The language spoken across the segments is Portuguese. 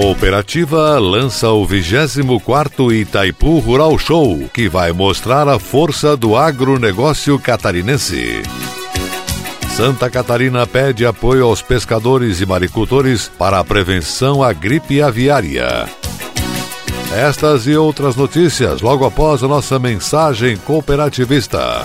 Cooperativa lança o 24º Itaipu Rural Show, que vai mostrar a força do agronegócio catarinense. Santa Catarina pede apoio aos pescadores e maricultores para a prevenção à gripe aviária. Estas e outras notícias logo após a nossa mensagem cooperativista.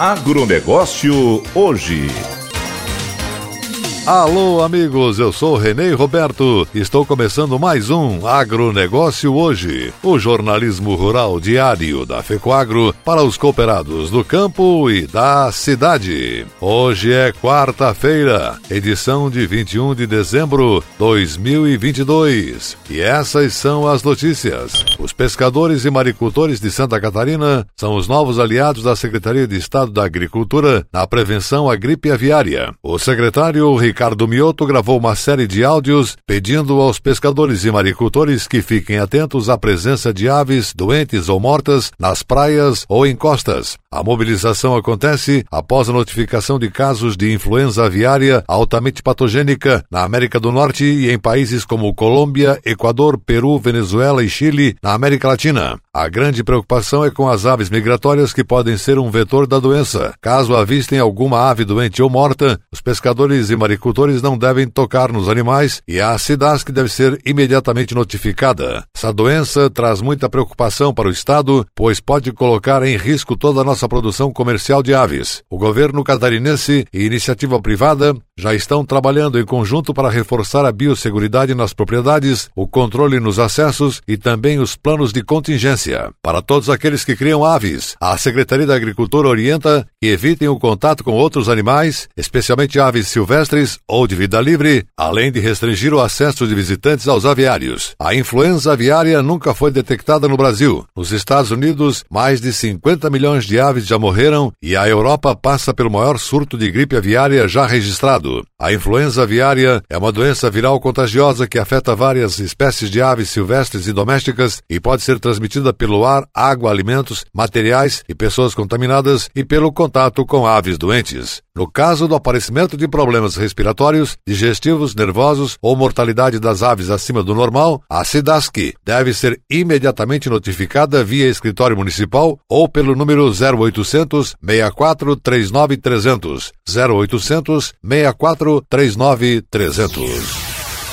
Agronegócio hoje. Alô, amigos, eu sou Renê Roberto. Estou começando mais um Agronegócio Hoje, o jornalismo rural diário da FECOAGRO para os cooperados do campo e da cidade. Hoje é quarta-feira, edição de 21 de dezembro de 2022. E essas são as notícias. Os pescadores e maricultores de Santa Catarina são os novos aliados da Secretaria de Estado da Agricultura na prevenção à gripe aviária. O secretário Ricardo Mioto gravou uma série de áudios pedindo aos pescadores e maricultores que fiquem atentos à presença de aves doentes ou mortas nas praias ou em costas. A mobilização acontece após a notificação de casos de influenza aviária altamente patogênica na América do Norte e em países como Colômbia, Equador, Peru, Venezuela e Chile, na América Latina. A grande preocupação é com as aves migratórias que podem ser um vetor da doença. Caso avistem alguma ave doente ou morta, os pescadores e maricultores não devem tocar nos animais e a SIDASC deve ser imediatamente notificada. Essa doença traz muita preocupação para o Estado, pois pode colocar em risco toda a nossa produção comercial de aves. O governo catarinense e iniciativa privada já estão trabalhando em conjunto para reforçar a biosseguridade nas propriedades, o controle nos acessos e também os planos de contingência. Para todos aqueles que criam aves, a Secretaria da Agricultura orienta que evitem o contato com outros animais, especialmente aves silvestres ou de vida livre, além de restringir o acesso de visitantes aos aviários. A influenza aviária nunca foi detectada no Brasil. Nos Estados Unidos, mais de 50 milhões de aves já morreram e a Europa passa pelo maior surto de gripe aviária já registrado. A influenza aviária é uma doença viral contagiosa que afeta várias espécies de aves silvestres e domésticas e pode ser transmitida pelo ar, água, alimentos, materiais e pessoas contaminadas e pelo contato com aves doentes. No caso do aparecimento de problemas respiratórios, digestivos, nervosos ou mortalidade das aves acima do normal, a SIDASC deve ser imediatamente notificada via escritório municipal ou pelo número 0800 64 39 300 0800 64 39 300.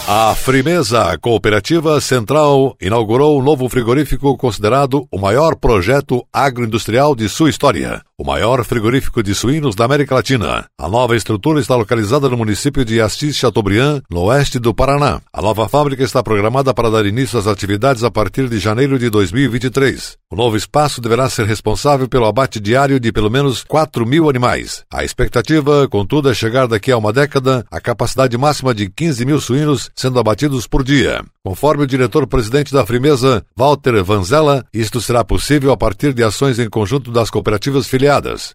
A Frimeza Cooperativa Central inaugurou um novo frigorífico considerado o maior projeto agroindustrial de sua história. O maior frigorífico de suínos da América Latina. A nova estrutura está localizada no município de Assis Chateaubriand, no oeste do Paraná. A nova fábrica está programada para dar início às atividades a partir de janeiro de 2023. O novo espaço deverá ser responsável pelo abate diário de pelo menos 4 mil animais. A expectativa, contudo, é chegar daqui a uma década à capacidade máxima de 15 mil suínos sendo abatidos por dia. Conforme o diretor-presidente da Frimeza, Walter Vanzella, isto será possível a partir de ações em conjunto das cooperativas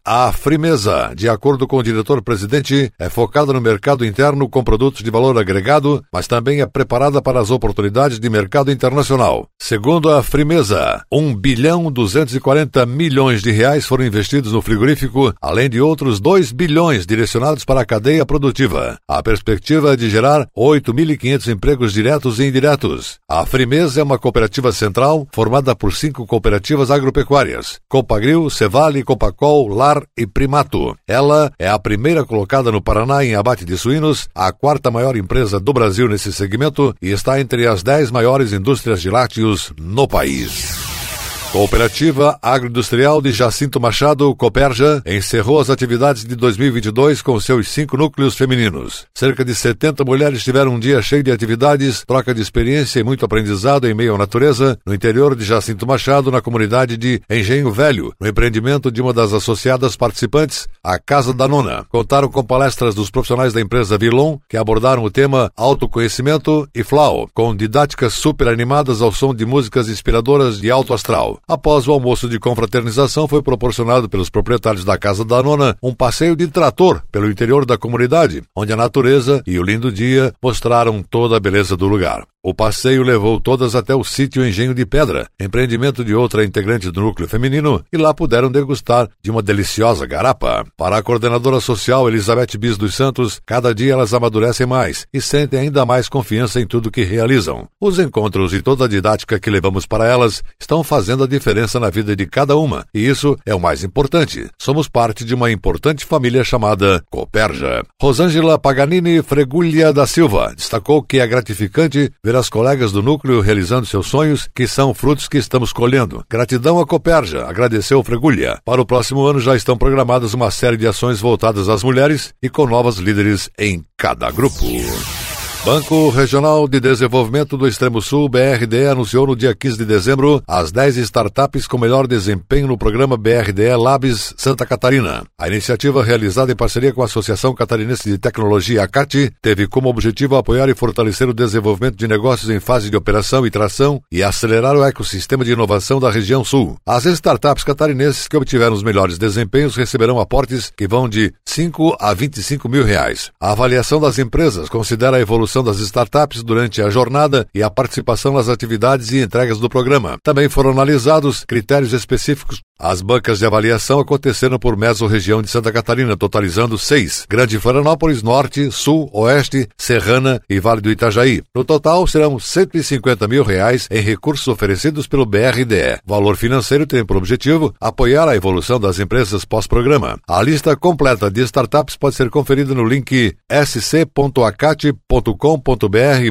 A Frimeza, de acordo com o diretor-presidente, é focada no mercado interno com produtos de valor agregado, mas também é preparada para as oportunidades de mercado internacional. Segundo a Frimeza, 1 bilhão 240 milhões de reais foram investidos no frigorífico, além de outros 2 bilhões direcionados para a cadeia produtiva. A perspectiva é de gerar 8.500 empregos diretos e indiretos a Frimeza é uma cooperativa central formada por cinco cooperativas agropecuárias: Copagril, Cevale, Copacol, Lar e Primato. Ela é a primeira colocada no Paraná em abate de suínos, a quarta maior empresa do Brasil nesse segmento e está entre as dez maiores indústrias de lácteos no país. Cooperativa Agroindustrial de Jacinto Machado, Coperja, encerrou as atividades de 2022 com seus cinco núcleos femininos. Cerca de 70 mulheres tiveram um dia cheio de atividades, troca de experiência e muito aprendizado em meio à natureza no interior de Jacinto Machado, na comunidade de Engenho Velho, no empreendimento de uma das associadas participantes, a Casa da Nona. Contaram com palestras dos profissionais da empresa Vilon, que abordaram o tema autoconhecimento e flau, com didáticas super animadas ao som de músicas inspiradoras de alto astral. Após o almoço de confraternização, foi proporcionado pelos proprietários da Casa da Nona um passeio de trator pelo interior da comunidade, onde a natureza e o lindo dia mostraram toda a beleza do lugar. O passeio levou todas até o sítio Engenho de Pedra, empreendimento de outra integrante do núcleo feminino, e lá puderam degustar de uma deliciosa garapa. Para a coordenadora social Elizabeth Bis dos Santos, cada dia elas amadurecem mais e sentem ainda mais confiança em tudo que realizam. Os encontros e toda a didática que levamos para elas estão fazendo a diferença na vida de cada uma, e isso é o mais importante. Somos parte de uma importante família chamada Coperja. Rosângela Paganini Fregulha da Silva destacou que é gratificante ver ver as colegas do núcleo realizando seus sonhos, que são frutos que estamos colhendo. Gratidão à Coperja, agradeceu Fregulha. Para o próximo ano já estão programadas uma série de ações voltadas às mulheres e com novas líderes em cada grupo. Banco Regional de Desenvolvimento do Extremo Sul, BRDE, anunciou no dia 15 de dezembro as 10 startups com melhor desempenho no programa BRDE Labs Santa Catarina. A iniciativa, realizada em parceria com a Associação Catarinense de Tecnologia, ACAT, teve como objetivo apoiar e fortalecer o desenvolvimento de negócios em fase de operação e tração e acelerar o ecossistema de inovação da região sul. As startups catarinenses que obtiveram os melhores desempenhos receberão aportes que vão de 5 a 25 mil reais. A avaliação das empresas considera a evolução das startups durante a jornada e a participação nas atividades e entregas do programa. Também foram analisados critérios específicos as bancas de avaliação aconteceram por meso-região de Santa Catarina, totalizando seis: Grande Florianópolis, Norte, Sul, Oeste, Serrana e Vale do Itajaí. No total, serão 150 mil reais em recursos oferecidos pelo BRDE. O valor financeiro tem por objetivo apoiar a evolução das empresas pós-programa. A lista completa de startups pode ser conferida no link sc.acate.com.br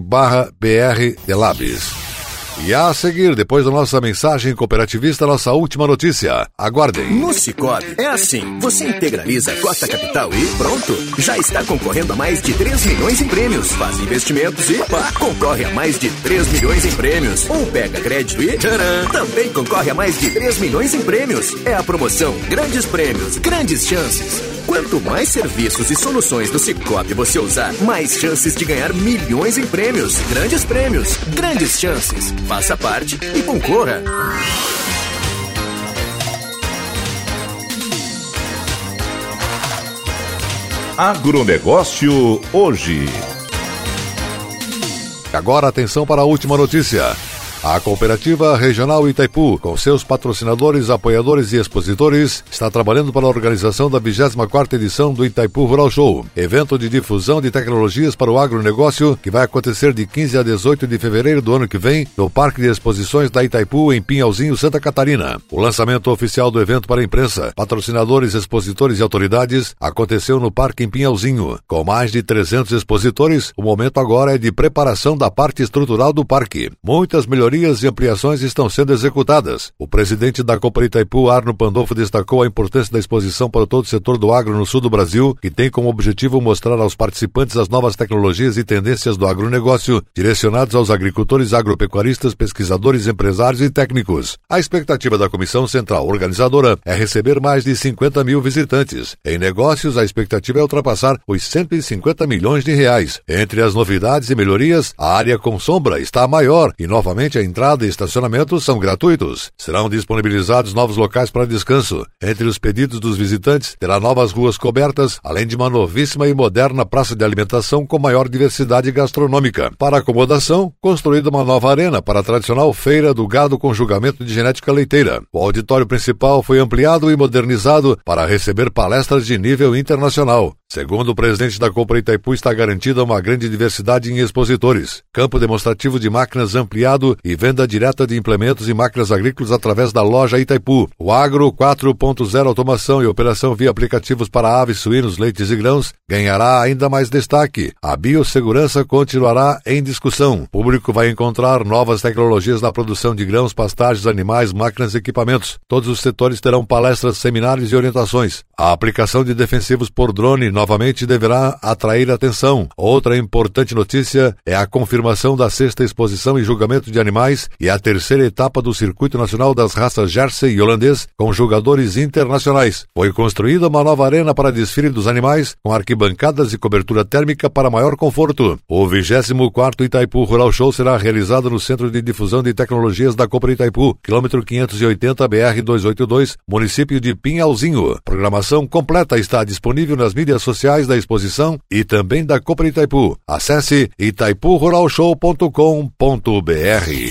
barra BR e a seguir, depois da nossa mensagem cooperativista, nossa última notícia. Aguardem. No Cicobi, é assim. Você integraliza a cota capital e pronto. Já está concorrendo a mais de 3 milhões em prêmios. Faz investimentos e pá, concorre a mais de 3 milhões em prêmios. Ou pega crédito e tcharam, também concorre a mais de 3 milhões em prêmios. É a promoção Grandes Prêmios, Grandes Chances. Quanto mais serviços e soluções do Cicobi você usar, mais chances de ganhar milhões em prêmios. Grandes prêmios, grandes chances. Faça parte e concorra. Agronegócio hoje. Agora atenção para a última notícia. A Cooperativa Regional Itaipu, com seus patrocinadores, apoiadores e expositores, está trabalhando para a organização da 24ª edição do Itaipu Rural Show, evento de difusão de tecnologias para o agronegócio que vai acontecer de 15 a 18 de fevereiro do ano que vem no Parque de Exposições da Itaipu, em Pinhalzinho, Santa Catarina. O lançamento oficial do evento para a imprensa, patrocinadores, expositores e autoridades aconteceu no Parque em Pinhalzinho. Com mais de 300 expositores, o momento agora é de preparação da parte estrutural do parque. Muitas melhorias melhorias e ampliações estão sendo executadas. O presidente da Copa Itaipu, Arno Pandolfo, destacou a importância da exposição para todo o setor do agro no sul do Brasil, que tem como objetivo mostrar aos participantes as novas tecnologias e tendências do agronegócio, direcionados aos agricultores, agropecuaristas, pesquisadores, empresários e técnicos. A expectativa da Comissão Central Organizadora é receber mais de 50 mil visitantes. Em negócios, a expectativa é ultrapassar os 150 milhões de reais. Entre as novidades e melhorias, a área com sombra está maior e novamente a entrada e estacionamento são gratuitos. Serão disponibilizados novos locais para descanso. Entre os pedidos dos visitantes, terá novas ruas cobertas, além de uma novíssima e moderna praça de alimentação com maior diversidade gastronômica. Para acomodação, construída uma nova arena para a tradicional feira do gado com julgamento de genética leiteira. O auditório principal foi ampliado e modernizado para receber palestras de nível internacional. Segundo o presidente da Compra Itaipu, está garantida uma grande diversidade em expositores, campo demonstrativo de máquinas ampliado e venda direta de implementos e máquinas agrícolas através da loja Itaipu. O Agro 4.0 automação e operação via aplicativos para aves, suínos, leites e grãos ganhará ainda mais destaque. A biossegurança continuará em discussão. O público vai encontrar novas tecnologias na produção de grãos, pastagens, animais, máquinas e equipamentos. Todos os setores terão palestras, seminários e orientações. A aplicação de defensivos por drone novamente deverá atrair atenção. Outra importante notícia é a confirmação da sexta exposição e julgamento de animais e a terceira etapa do Circuito Nacional das Raças Jersey e Holandês com jogadores internacionais. Foi construída uma nova arena para desfile dos animais com arquibancadas e cobertura térmica para maior conforto. O 24º Itaipu Rural Show será realizado no Centro de Difusão de Tecnologias da Copa Itaipu, quilômetro 580 BR 282, município de Pinhalzinho. Programação completa está disponível nas mídias sociais sociais da exposição e também da Copa Itaipu. Acesse itaipururalshow.com.br.